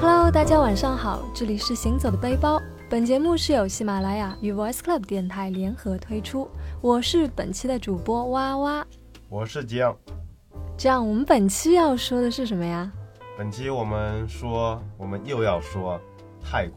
Hello，大家晚上好，这里是行走的背包。本节目是由喜马拉雅与 Voice Club 电台联合推出，我是本期的主播哇哇。我是吉阳。这样，我们本期要说的是什么呀？本期我们说，我们又要说泰国。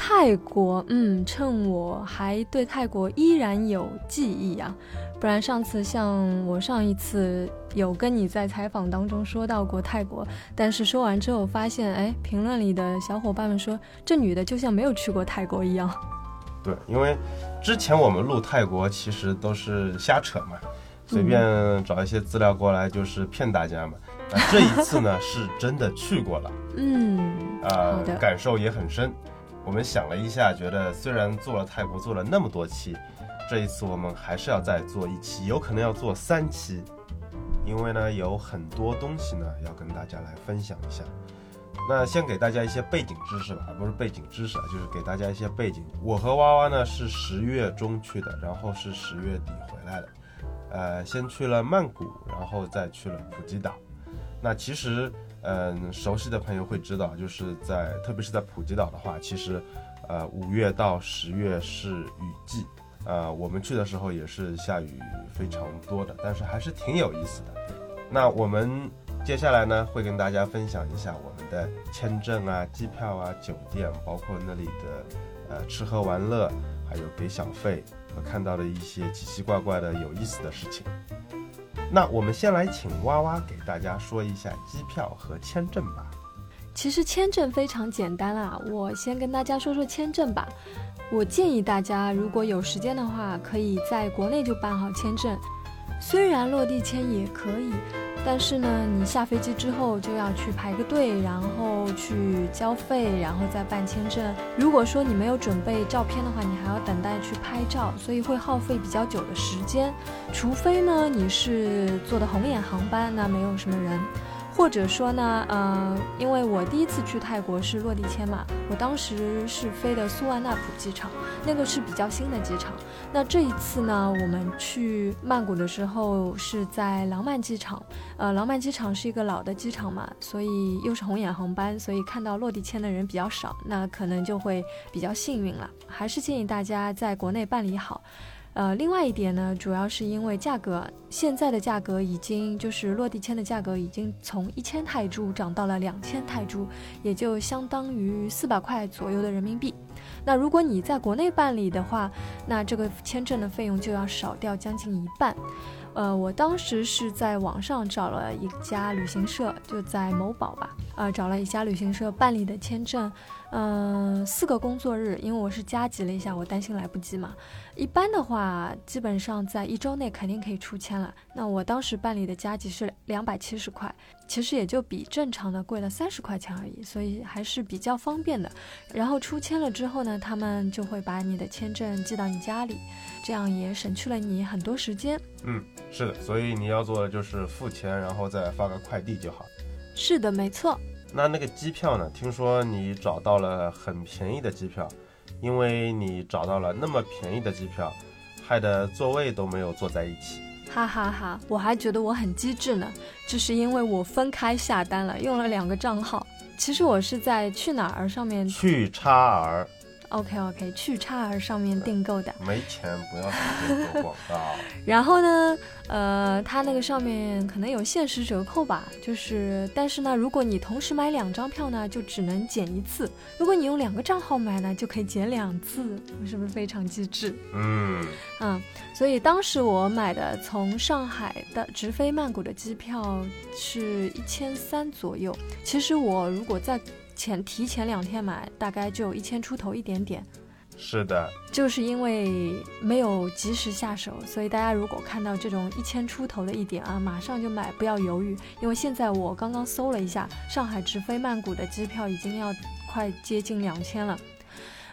泰国，嗯，趁我还对泰国依然有记忆啊，不然上次像我上一次有跟你在采访当中说到过泰国，但是说完之后发现，哎，评论里的小伙伴们说这女的就像没有去过泰国一样。对，因为之前我们录泰国其实都是瞎扯嘛，随便找一些资料过来就是骗大家嘛。那这一次呢，是真的去过了，嗯，啊，感受也很深。我们想了一下，觉得虽然做了泰国做了那么多期，这一次我们还是要再做一期，有可能要做三期，因为呢有很多东西呢要跟大家来分享一下。那先给大家一些背景知识吧，不是背景知识啊，就是给大家一些背景。我和娃娃呢是十月中去的，然后是十月底回来的，呃，先去了曼谷，然后再去了普吉岛。那其实。嗯，熟悉的朋友会知道，就是在特别是在普吉岛的话，其实，呃，五月到十月是雨季，呃，我们去的时候也是下雨非常多的，但是还是挺有意思的。那我们接下来呢，会跟大家分享一下我们的签证啊、机票啊、酒店，包括那里的呃吃喝玩乐，还有给小费和看到的一些奇奇怪怪的有意思的事情。那我们先来请哇哇给大家说一下机票和签证吧。其实签证非常简单啦，我先跟大家说说签证吧。我建议大家如果有时间的话，可以在国内就办好签证，虽然落地签也可以。但是呢，你下飞机之后就要去排个队，然后去交费，然后再办签证。如果说你没有准备照片的话，你还要等待去拍照，所以会耗费比较久的时间。除非呢你是坐的红眼航班，那没有什么人。或者说呢，呃，因为我第一次去泰国是落地签嘛，我当时是飞的苏万纳普机场，那个是比较新的机场。那这一次呢，我们去曼谷的时候是在廊曼机场，呃，廊曼机场是一个老的机场嘛，所以又是红眼航班，所以看到落地签的人比较少，那可能就会比较幸运了。还是建议大家在国内办理好。呃，另外一点呢，主要是因为价格，现在的价格已经就是落地签的价格已经从一千泰铢涨到了两千泰铢，也就相当于四百块左右的人民币。那如果你在国内办理的话，那这个签证的费用就要少掉将近一半。呃，我当时是在网上找了一家旅行社，就在某宝吧，呃，找了一家旅行社办理的签证。嗯，四个工作日，因为我是加急了一下，我担心来不及嘛。一般的话，基本上在一周内肯定可以出签了。那我当时办理的加急是两百七十块，其实也就比正常的贵了三十块钱而已，所以还是比较方便的。然后出签了之后呢，他们就会把你的签证寄到你家里，这样也省去了你很多时间。嗯，是的，所以你要做的就是付钱，然后再发个快递就好。是的，没错。那那个机票呢？听说你找到了很便宜的机票，因为你找到了那么便宜的机票，害得座位都没有坐在一起。哈哈哈，我还觉得我很机智呢，这是因为我分开下单了，用了两个账号。其实我是在去哪儿上面去叉儿。OK OK，去叉儿上面订购的，没钱不要做广告。然后呢，呃，它那个上面可能有限时折扣吧，就是，但是呢，如果你同时买两张票呢，就只能减一次；如果你用两个账号买呢，就可以减两次，是不是非常机智？嗯嗯，所以当时我买的从上海的直飞曼谷的机票是一千三左右。其实我如果在前提前两天买，大概就一千出头一点点。是的，就是因为没有及时下手，所以大家如果看到这种一千出头的一点啊，马上就买，不要犹豫。因为现在我刚刚搜了一下，上海直飞曼谷的机票已经要快接近两千了。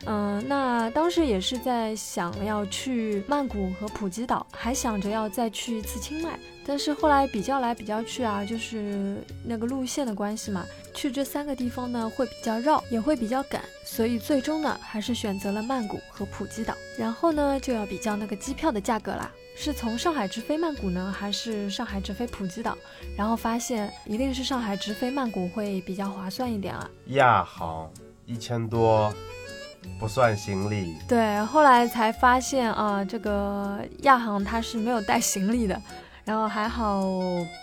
嗯，那当时也是在想要去曼谷和普吉岛，还想着要再去一次清迈，但是后来比较来比较去啊，就是那个路线的关系嘛，去这三个地方呢会比较绕，也会比较赶，所以最终呢还是选择了曼谷和普吉岛。然后呢就要比较那个机票的价格啦。是从上海直飞曼谷呢，还是上海直飞普吉岛？然后发现一定是上海直飞曼谷会比较划算一点啊。亚航一千多，不算行李。对，后来才发现啊，这个亚航它是没有带行李的。然后还好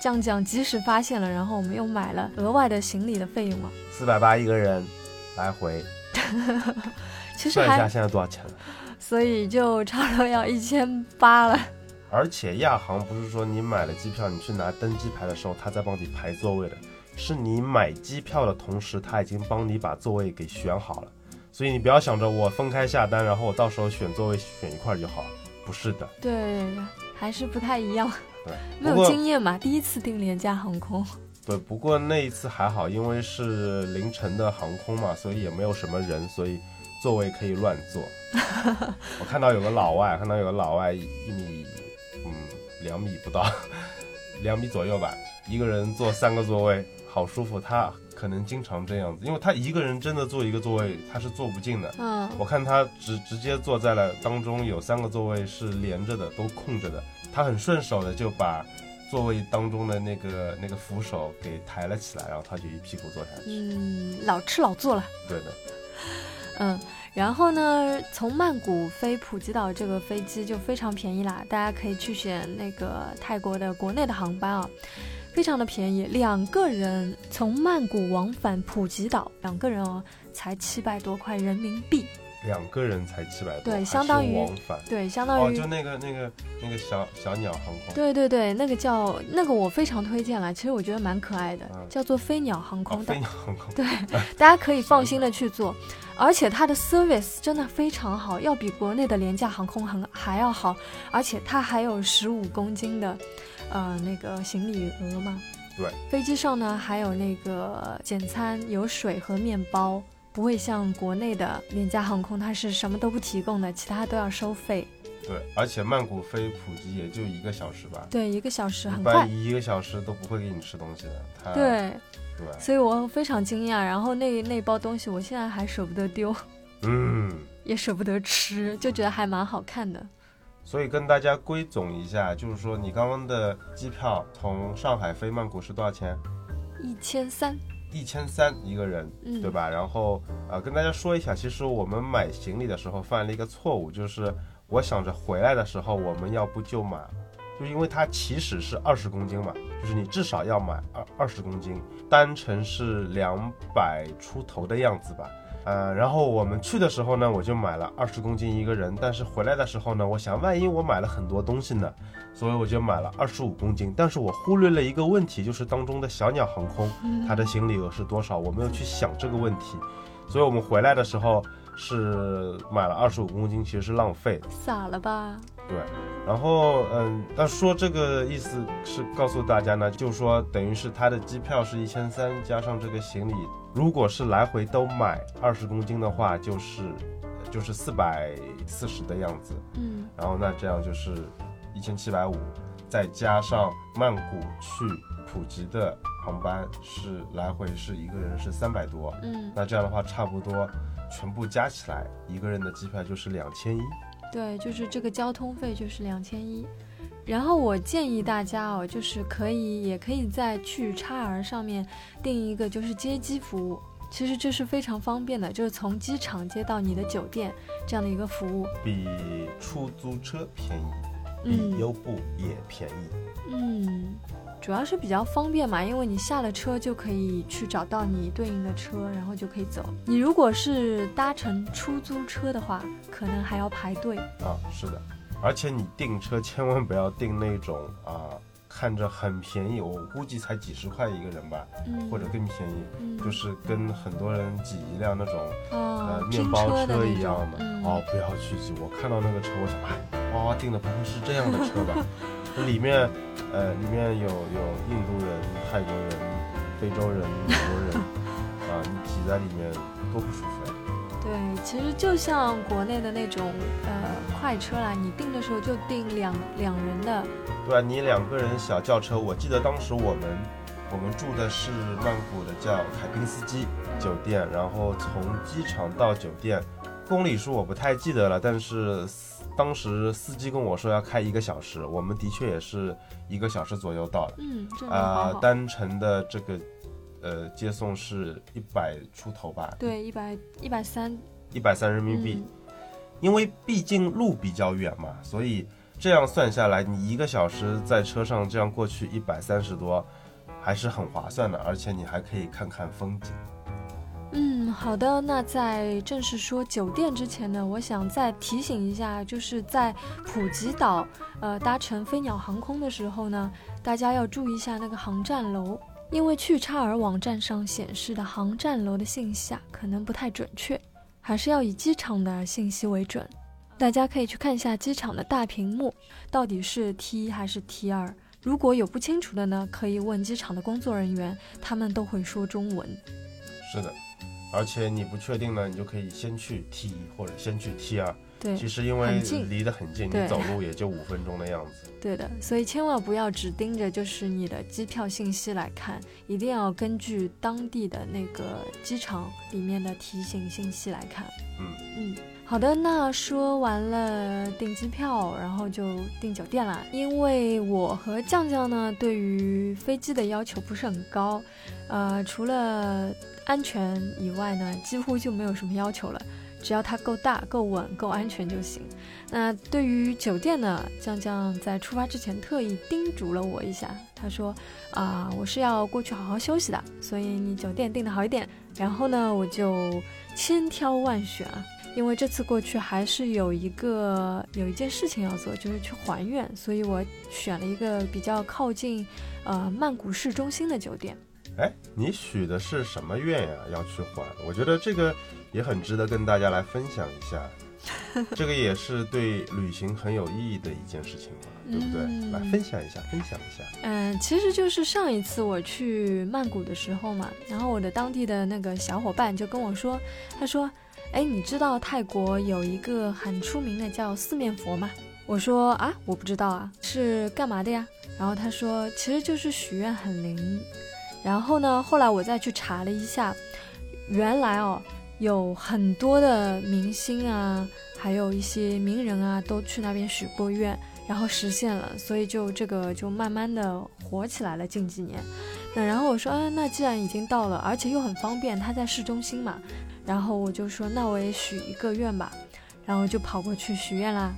酱酱及时发现了，然后我们又买了额外的行李的费用啊。四百八一个人，来回。其实算一下现在多少钱了？所以就差不多要一千八了。而且亚航不是说你买了机票，你去拿登机牌的时候，他在帮你排座位的，是你买机票的同时，他已经帮你把座位给选好了。所以你不要想着我分开下单，然后我到时候选座位选一块就好，不是的。对，还是不太一样。对，没有经验嘛，第一次订廉价航空。对，不过那一次还好，因为是凌晨的航空嘛，所以也没有什么人，所以座位可以乱坐。我看到有个老外，看到有个老外一米，嗯，两米不到，两米左右吧，一个人坐三个座位，好舒服。他可能经常这样子，因为他一个人真的坐一个座位，他是坐不进的。嗯，我看他直直接坐在了当中，有三个座位是连着的，都空着的，他很顺手的就把。座位当中的那个那个扶手给抬了起来，然后他就一屁股坐下去。嗯，老吃老坐了。对的。嗯，然后呢，从曼谷飞普吉岛这个飞机就非常便宜啦，大家可以去选那个泰国的国内的航班啊，非常的便宜，两个人从曼谷往返普吉岛，两个人哦才七百多块人民币。两个人才七百多，对，相当于往返，对，相当于哦，就那个那个那个小小鸟航空，对对对，那个叫那个我非常推荐了，其实我觉得蛮可爱的，叫做飞鸟航空，飞鸟航空，对，大家可以放心的去做，而且它的 service 真的非常好，要比国内的廉价航空很还要好，而且它还有十五公斤的，呃，那个行李额嘛，对，飞机上呢还有那个简餐，有水和面包。不会像国内的廉价航空，它是什么都不提供的，其他都要收费。对，而且曼谷飞普吉也就一个小时吧。对，一个小时很快，一个小时都不会给你吃东西的。对，对，所以我非常惊讶。然后那那包东西，我现在还舍不得丢，嗯，也舍不得吃，就觉得还蛮好看的。所以跟大家归总一下，就是说你刚刚的机票从上海飞曼谷是多少钱？一千三。一千三一个人，对吧？然后呃，跟大家说一下，其实我们买行李的时候犯了一个错误，就是我想着回来的时候我们要不就买，就因为它起始是二十公斤嘛，就是你至少要买二二十公斤，单程是两百出头的样子吧。呃，然后我们去的时候呢，我就买了二十公斤一个人，但是回来的时候呢，我想万一我买了很多东西呢，所以我就买了二十五公斤。但是我忽略了一个问题，就是当中的小鸟航空，它的行李额是多少？我没有去想这个问题，所以我们回来的时候是买了二十五公斤，其实是浪费，傻了吧？对。然后嗯，那说这个意思是告诉大家呢，就是说等于是它的机票是一千三，加上这个行李。如果是来回都买二十公斤的话，就是就是四百四十的样子。嗯，然后那这样就是一千七百五，再加上曼谷去普吉的航班是来回是一个人是三百多。嗯，那这样的话差不多全部加起来一个人的机票就是两千一。对，就是这个交通费就是两千一。然后我建议大家哦，就是可以，也可以在去叉 R 上面订一个就是接机服务，其实这是非常方便的，就是从机场接到你的酒店这样的一个服务，比出租车便宜，比优步也便宜。嗯，主要是比较方便嘛，因为你下了车就可以去找到你对应的车，然后就可以走。你如果是搭乘出租车的话，可能还要排队。啊，是的。而且你订车千万不要订那种啊，看着很便宜，我估计才几十块一个人吧，或者更便宜，就是跟很多人挤一辆那种呃面包车一样的。哦，不要去挤！我看到那个车，我想，哎，哇哇订的不会是这样的车吧？里面呃里面有有印度人、泰国人、非洲人、美国人啊，你挤在里面多不舒服呀！对，其实就像国内的那种呃快车啦，你订的时候就订两两人的。对啊，你两个人小轿车，我记得当时我们我们住的是曼谷的叫凯宾斯基酒店，然后从机场到酒店公里数我不太记得了，但是当时司机跟我说要开一个小时，我们的确也是一个小时左右到的。嗯，啊。单程的这个呃接送是一百出头吧，对，一百一百三一百三人民币。嗯因为毕竟路比较远嘛，所以这样算下来，你一个小时在车上这样过去一百三十多，还是很划算的，而且你还可以看看风景。嗯，好的。那在正式说酒店之前呢，我想再提醒一下，就是在普吉岛，呃，搭乘飞鸟航空的时候呢，大家要注意一下那个航站楼，因为去差尔网站上显示的航站楼的信息啊，可能不太准确，还是要以机场的信息为准。大家可以去看一下机场的大屏幕，到底是 T 一还是 T 二。如果有不清楚的呢，可以问机场的工作人员，他们都会说中文。是的，而且你不确定呢，你就可以先去 T 一或者先去 T 二。对，其实因为离得很近，你走路也就五分钟的样子。对的，所以千万不要只盯着就是你的机票信息来看，一定要根据当地的那个机场里面的提醒信息来看。嗯嗯，好的，那说完了订机票，然后就订酒店啦。因为我和酱酱呢，对于飞机的要求不是很高，呃，除了安全以外呢，几乎就没有什么要求了。只要它够大、够稳、够安全就行。那对于酒店呢，酱酱在出发之前特意叮嘱了我一下，他说：“啊、我是要过去好好休息的，所以你酒店订的好一点。”然后呢，我就千挑万选，因为这次过去还是有一个有一件事情要做，就是去还愿，所以我选了一个比较靠近呃曼谷市中心的酒店。哎，你许的是什么愿呀？要去还？我觉得这个也很值得跟大家来分享一下。这个也是对旅行很有意义的一件事情嘛，对不对？嗯来分享一下，分享一下。嗯，其实就是上一次我去曼谷的时候嘛，然后我的当地的那个小伙伴就跟我说，他说：“哎，你知道泰国有一个很出名的叫四面佛吗？”我说：“啊，我不知道啊，是干嘛的呀？”然后他说：“其实就是许愿很灵。”然后呢，后来我再去查了一下，原来哦，有很多的明星啊，还有一些名人啊，都去那边许过愿。然后实现了，所以就这个就慢慢的火起来了。近几年，那然后我说，啊，那既然已经到了，而且又很方便，它在市中心嘛，然后我就说，那我也许一个愿吧，然后就跑过去许愿啦。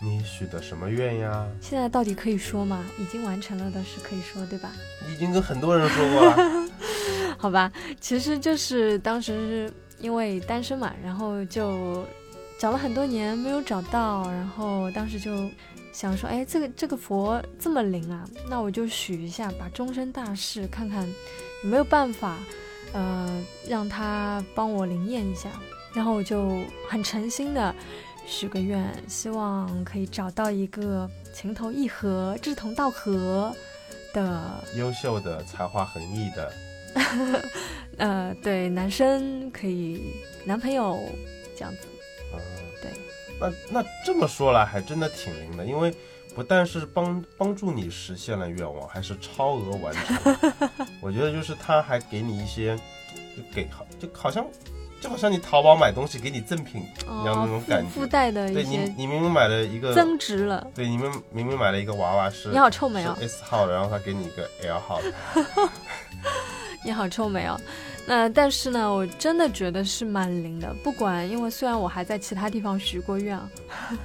你许的什么愿呀？现在到底可以说吗？已经完成了的是可以说，对吧？你已经跟很多人说过了。好吧，其实就是当时是因为单身嘛，然后就找了很多年没有找到，然后当时就想说，哎，这个这个佛这么灵啊，那我就许一下，把终身大事看看有没有办法，呃，让他帮我灵验一下。然后我就很诚心的许个愿，希望可以找到一个情投意合、志同道合的优秀的、才华横溢的，呃，对，男生可以男朋友这样子，啊，对，那那这么说来还真的挺灵的，因为不但是帮帮助你实现了愿望，还是超额完成。我觉得就是他还给你一些，就给好就好像就好像你淘宝买东西给你赠品一样那种感觉。附附带的对你一些你明明买了一个，增值了。对你们明明买了一个娃娃是你好臭美哦 S 号的，然后他给你一个 L 号的，你好臭美哦。那但是呢，我真的觉得是蛮灵的。不管，因为虽然我还在其他地方许过愿啊，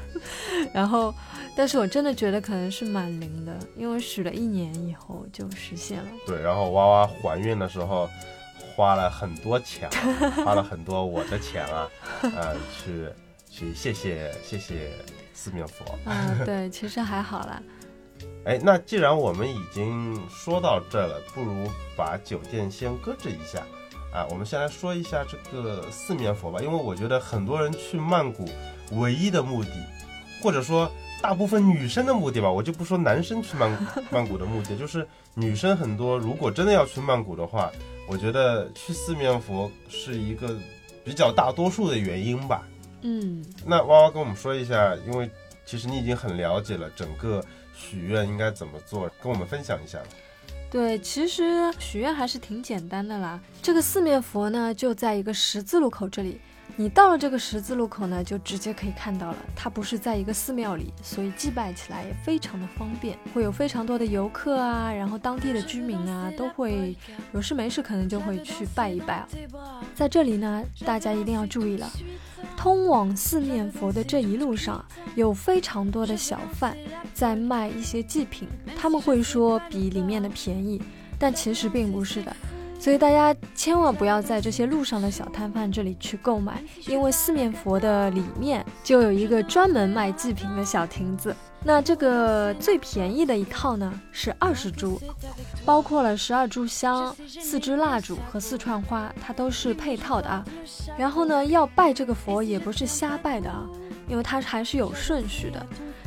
然后，但是我真的觉得可能是蛮灵的，因为许了一年以后就实现了。对，然后娃娃怀孕的时候。花了很多钱啊，花了很多我的钱啊，呃，去去谢谢谢谢四面佛。啊，对，其实还好啦。哎，那既然我们已经说到这了，不如把酒店先搁置一下啊。我们先来说一下这个四面佛吧，因为我觉得很多人去曼谷唯一的目的，或者说大部分女生的目的吧，我就不说男生去曼 曼谷的目的，就是女生很多，如果真的要去曼谷的话，我觉得去四面佛是一个比较大多数的原因吧。嗯，那娃娃跟我们说一下，因为其实你已经很了解了整个许愿应该怎么做，跟我们分享一下。对，其实许愿还是挺简单的啦。这个四面佛呢，就在一个十字路口这里。你到了这个十字路口呢，就直接可以看到了。它不是在一个寺庙里，所以祭拜起来也非常的方便。会有非常多的游客啊，然后当地的居民啊，都会有事没事可能就会去拜一拜。在这里呢，大家一定要注意了，通往四面佛的这一路上，有非常多的小贩在卖一些祭品，他们会说比里面的便宜，但其实并不是的。所以大家千万不要在这些路上的小摊贩这里去购买，因为四面佛的里面就有一个专门卖祭品的小亭子。那这个最便宜的一套呢是二十株，包括了十二炷香、四支蜡烛和四串花，它都是配套的啊。然后呢，要拜这个佛也不是瞎拜的啊，因为它还是有顺序的。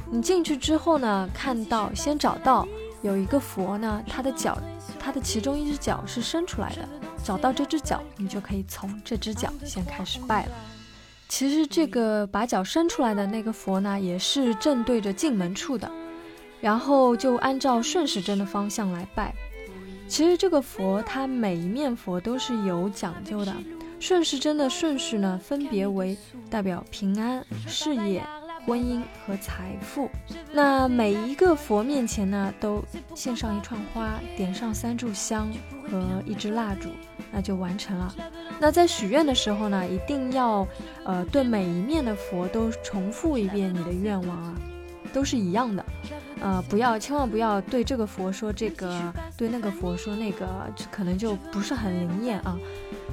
你进去之后呢，看到先找到有一个佛呢，它的脚。它的其中一只脚是伸出来的，找到这只脚，你就可以从这只脚先开始拜了。其实这个把脚伸出来的那个佛呢，也是正对着进门处的，然后就按照顺时针的方向来拜。其实这个佛它每一面佛都是有讲究的，顺时针的顺序呢，分别为代表平安、事业。婚姻和财富，那每一个佛面前呢，都献上一串花，点上三炷香和一支蜡烛，那就完成了。那在许愿的时候呢，一定要呃对每一面的佛都重复一遍你的愿望啊，都是一样的，呃不要千万不要对这个佛说这个，对那个佛说那个，可能就不是很灵验啊。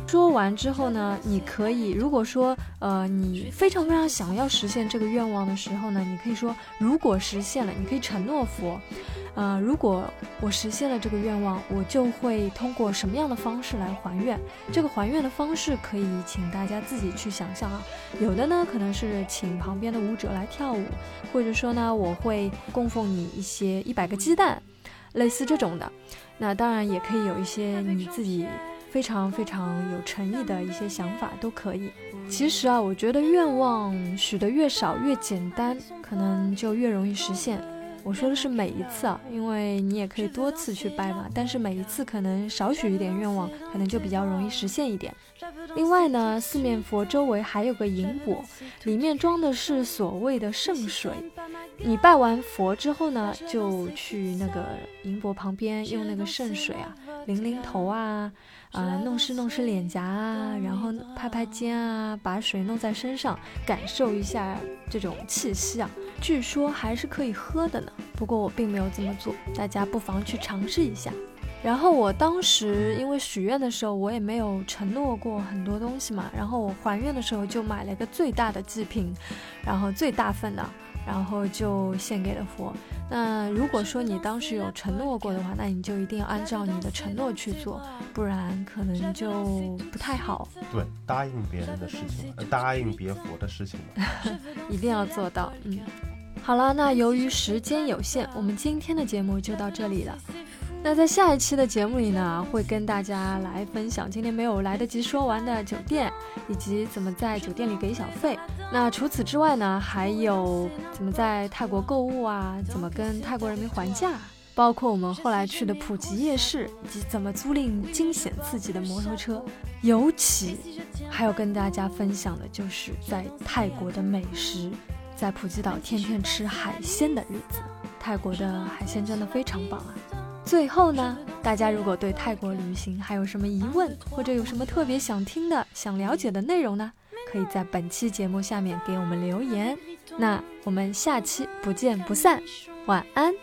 说完之后呢，你可以如果说呃你非常非常想要实现这个愿望的时候呢，你可以说如果实现了，你可以承诺佛，呃如果我实现了这个愿望，我就会通过什么样的方式来还愿？这个还愿的方式可以请大家自己去想象啊。有的呢可能是请旁边的舞者来跳舞，或者说呢我会供奉你一些一百个鸡蛋，类似这种的。那当然也可以有一些你自己。非常非常有诚意的一些想法都可以。其实啊，我觉得愿望许的越少越简单，可能就越容易实现。我说的是每一次啊，因为你也可以多次去拜嘛，但是每一次可能少许一点愿望，可能就比较容易实现一点。另外呢，四面佛周围还有个银钵，里面装的是所谓的圣水。你拜完佛之后呢，就去那个银钵旁边用那个圣水啊淋淋头啊。啊，弄湿弄湿脸颊啊，然后拍拍肩啊，把水弄在身上，感受一下这种气息啊。据说还是可以喝的呢，不过我并没有这么做，大家不妨去尝试一下。然后我当时因为许愿的时候，我也没有承诺过很多东西嘛，然后我还愿的时候就买了一个最大的祭品，然后最大份的。然后就献给了佛。那如果说你当时有承诺过的话，那你就一定要按照你的承诺去做，不然可能就不太好。对，答应别人的事情，答应别佛的事情，一定要做到。嗯，好了，那由于时间有限，我们今天的节目就到这里了。那在下一期的节目里呢，会跟大家来分享今天没有来得及说完的酒店，以及怎么在酒店里给小费。那除此之外呢，还有怎么在泰国购物啊，怎么跟泰国人民还价，包括我们后来去的普吉夜市，以及怎么租赁惊险刺激的摩托车。尤其还有跟大家分享的就是在泰国的美食，在普吉岛天天吃海鲜的日子。泰国的海鲜真的非常棒啊！最后呢，大家如果对泰国旅行还有什么疑问，或者有什么特别想听的、想了解的内容呢？可以在本期节目下面给我们留言。那我们下期不见不散，晚安。